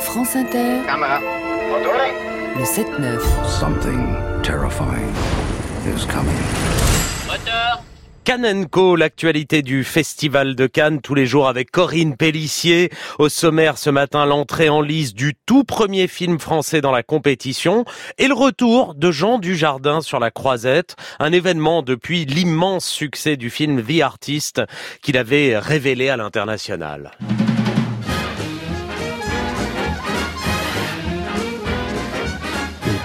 France Inter, le 7-9. Something terrifying is coming. Cannes Co, l'actualité du Festival de Cannes tous les jours avec Corinne Pellissier. Au sommaire ce matin, l'entrée en lice du tout premier film français dans la compétition et le retour de Jean Dujardin sur la croisette, un événement depuis l'immense succès du film The Artist qu'il avait révélé à l'international.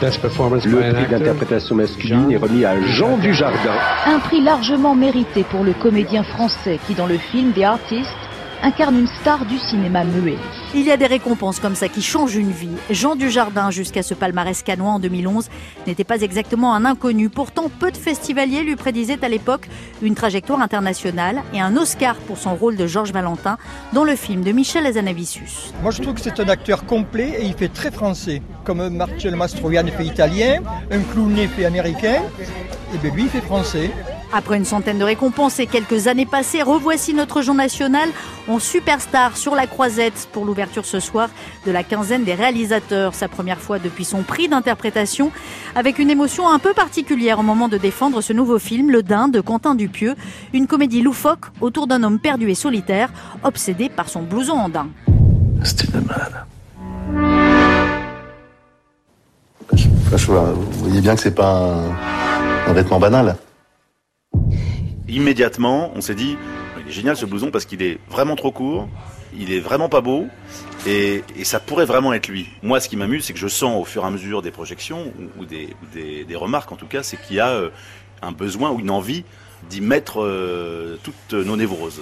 Le prix d'interprétation masculine est remis à Jean Dujardin. Un prix largement mérité pour le comédien français qui, dans le film The Artist, incarne une star du cinéma muet. Il y a des récompenses comme ça qui changent une vie. Jean Dujardin, jusqu'à ce palmarès canois en 2011, n'était pas exactement un inconnu. Pourtant, peu de festivaliers lui prédisaient à l'époque une trajectoire internationale et un Oscar pour son rôle de Georges Valentin dans le film de Michel Azanavicius. Moi, je trouve que c'est un acteur complet et il fait très français. Comme Marcello Mastroianni fait italien, un Clooney fait américain, et bien lui, il fait français. Après une centaine de récompenses et quelques années passées, revoici notre Jean National en superstar sur la croisette pour l'ouverture ce soir de la quinzaine des réalisateurs. Sa première fois depuis son prix d'interprétation, avec une émotion un peu particulière au moment de défendre ce nouveau film, Le Dain de Quentin Dupieux, une comédie loufoque autour d'un homme perdu et solitaire, obsédé par son blouson en daim. Franchement, vous voyez bien que c'est pas un vêtement banal. Immédiatement, on s'est dit, il est génial ce blouson parce qu'il est vraiment trop court, il est vraiment pas beau, et, ça pourrait vraiment être lui. Moi, ce qui m'amuse, c'est que je sens au fur et à mesure des projections, ou, des remarques en tout cas, c'est qu'il y a euh, un besoin ou une envie d'y mettre euh, toutes nos névroses.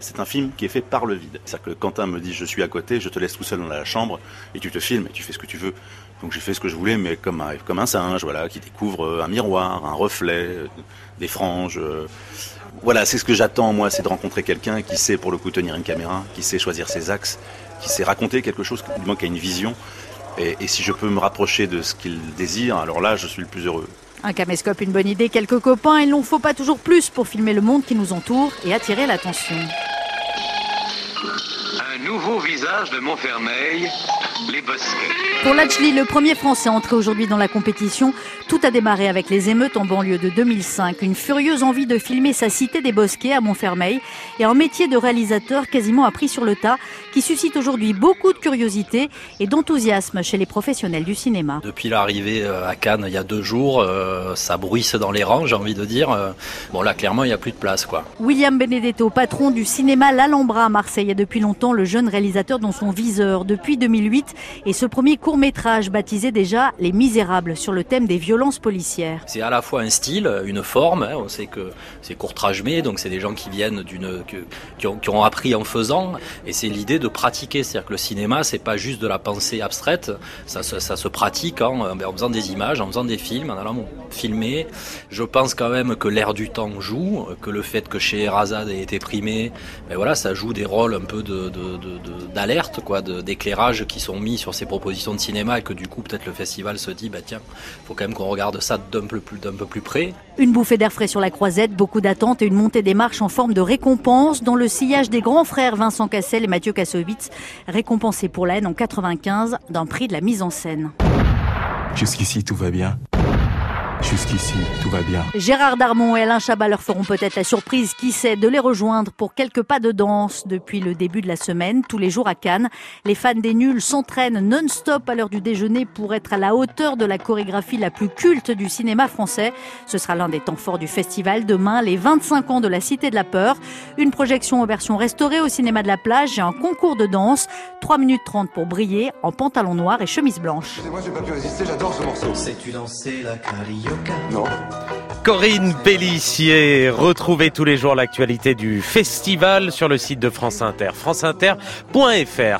C'est un film qui est fait par le vide. C'est-à-dire que Quentin me dit je suis à côté, je te laisse tout seul dans la chambre et tu te filmes et tu fais ce que tu veux. Donc j'ai fait ce que je voulais, mais comme un, singe, voilà, qui découvre euh, un miroir, un reflet, euh, des franges. euh. Voilà, c'est ce que j'attends moi, c'est de rencontrer quelqu'un qui sait pour le coup tenir une caméra, qui sait choisir ses axes, qui sait raconter quelque chose, du moins qui a une vision. Et, et si je peux me rapprocher de ce qu'il désire, alors là, je suis le plus heureux. Un caméscope, une bonne idée, quelques copains, il n'en faut pas toujours plus pour filmer le monde qui nous entoure et attirer l'attention. Nouveau visage de Montfermeil, les Bosquets. Pour Lachli, le premier Français entré aujourd'hui dans la compétition, tout a démarré avec les émeutes en banlieue de 2005. Une furieuse envie de filmer sa cité des Bosquets à Montfermeil et un métier de réalisateur quasiment appris sur le tas qui suscite aujourd'hui beaucoup de curiosité et d'enthousiasme chez les professionnels du cinéma. Depuis l'arrivée euh, à Cannes il y a deux jours, euh, ça bruisse dans les rangs, j'ai envie de dire. Euh, Bon là, clairement, il n'y a plus de place, quoi. William Benedetto, patron du cinéma L'Alhambra à Marseille, est depuis longtemps le jeune réalisateur dans son viseur depuis 2008 et ce premier court-métrage baptisé déjà Les Misérables sur le thème des violences policières. C'est à la fois un style, une forme. hein, on sait que c'est court-trajmé, donc c'est des gens qui viennent d'une, qui, ont, appris en faisant, et c'est l'idée de pratiquer. C'est-à-dire que le cinéma, c'est pas juste de la pensée abstraite, ça, se- pratique en, faisant des images, en faisant des films, en allant filmer. Je pense quand même que l'air du temps joue, que le fait que chez Erazade ait été primé, ben voilà, ça joue des rôles un peu d'alerte, d'éclairage qui sont mis sur ces propositions de cinéma, et que du coup peut-être le festival se dit, bah tiens, faut quand même qu'on regarde ça d'un peu plus, d'un peu plus près. Une bouffée d'air frais sur la croisette, beaucoup d'attentes et une montée des marches en forme de récompense dans le sillage des grands frères Vincent Cassel et Mathieu Kassovitz, récompensés pour la haine en 95 d'un prix de la mise en scène. Jusqu'ici, tout va bien. Jusqu'ici, tout va bien. Gérard Darmon et Alain Chabat leur feront peut-être la surprise, qui sait, de les rejoindre pour quelques pas de danse depuis le début de la semaine, tous les jours à Cannes. Les fans des nuls s'entraînent non-stop à l'heure du déjeuner pour être à la hauteur de la chorégraphie la plus culte du cinéma français. Ce sera l'un des temps forts du festival. Demain, les 25 ans de la Cité de la Peur. Une projection en version restaurée au cinéma de la plage et un concours de danse. 3 minutes 30 pour briller en pantalon noir et chemise blanche. Moi, j'ai pas pu résister, j'adore ce morceau. Sais-tu danser la carioca Non. Corinne Pellissier, retrouvez tous les jours l'actualité du festival sur le site de France Inter, franceinter.fr.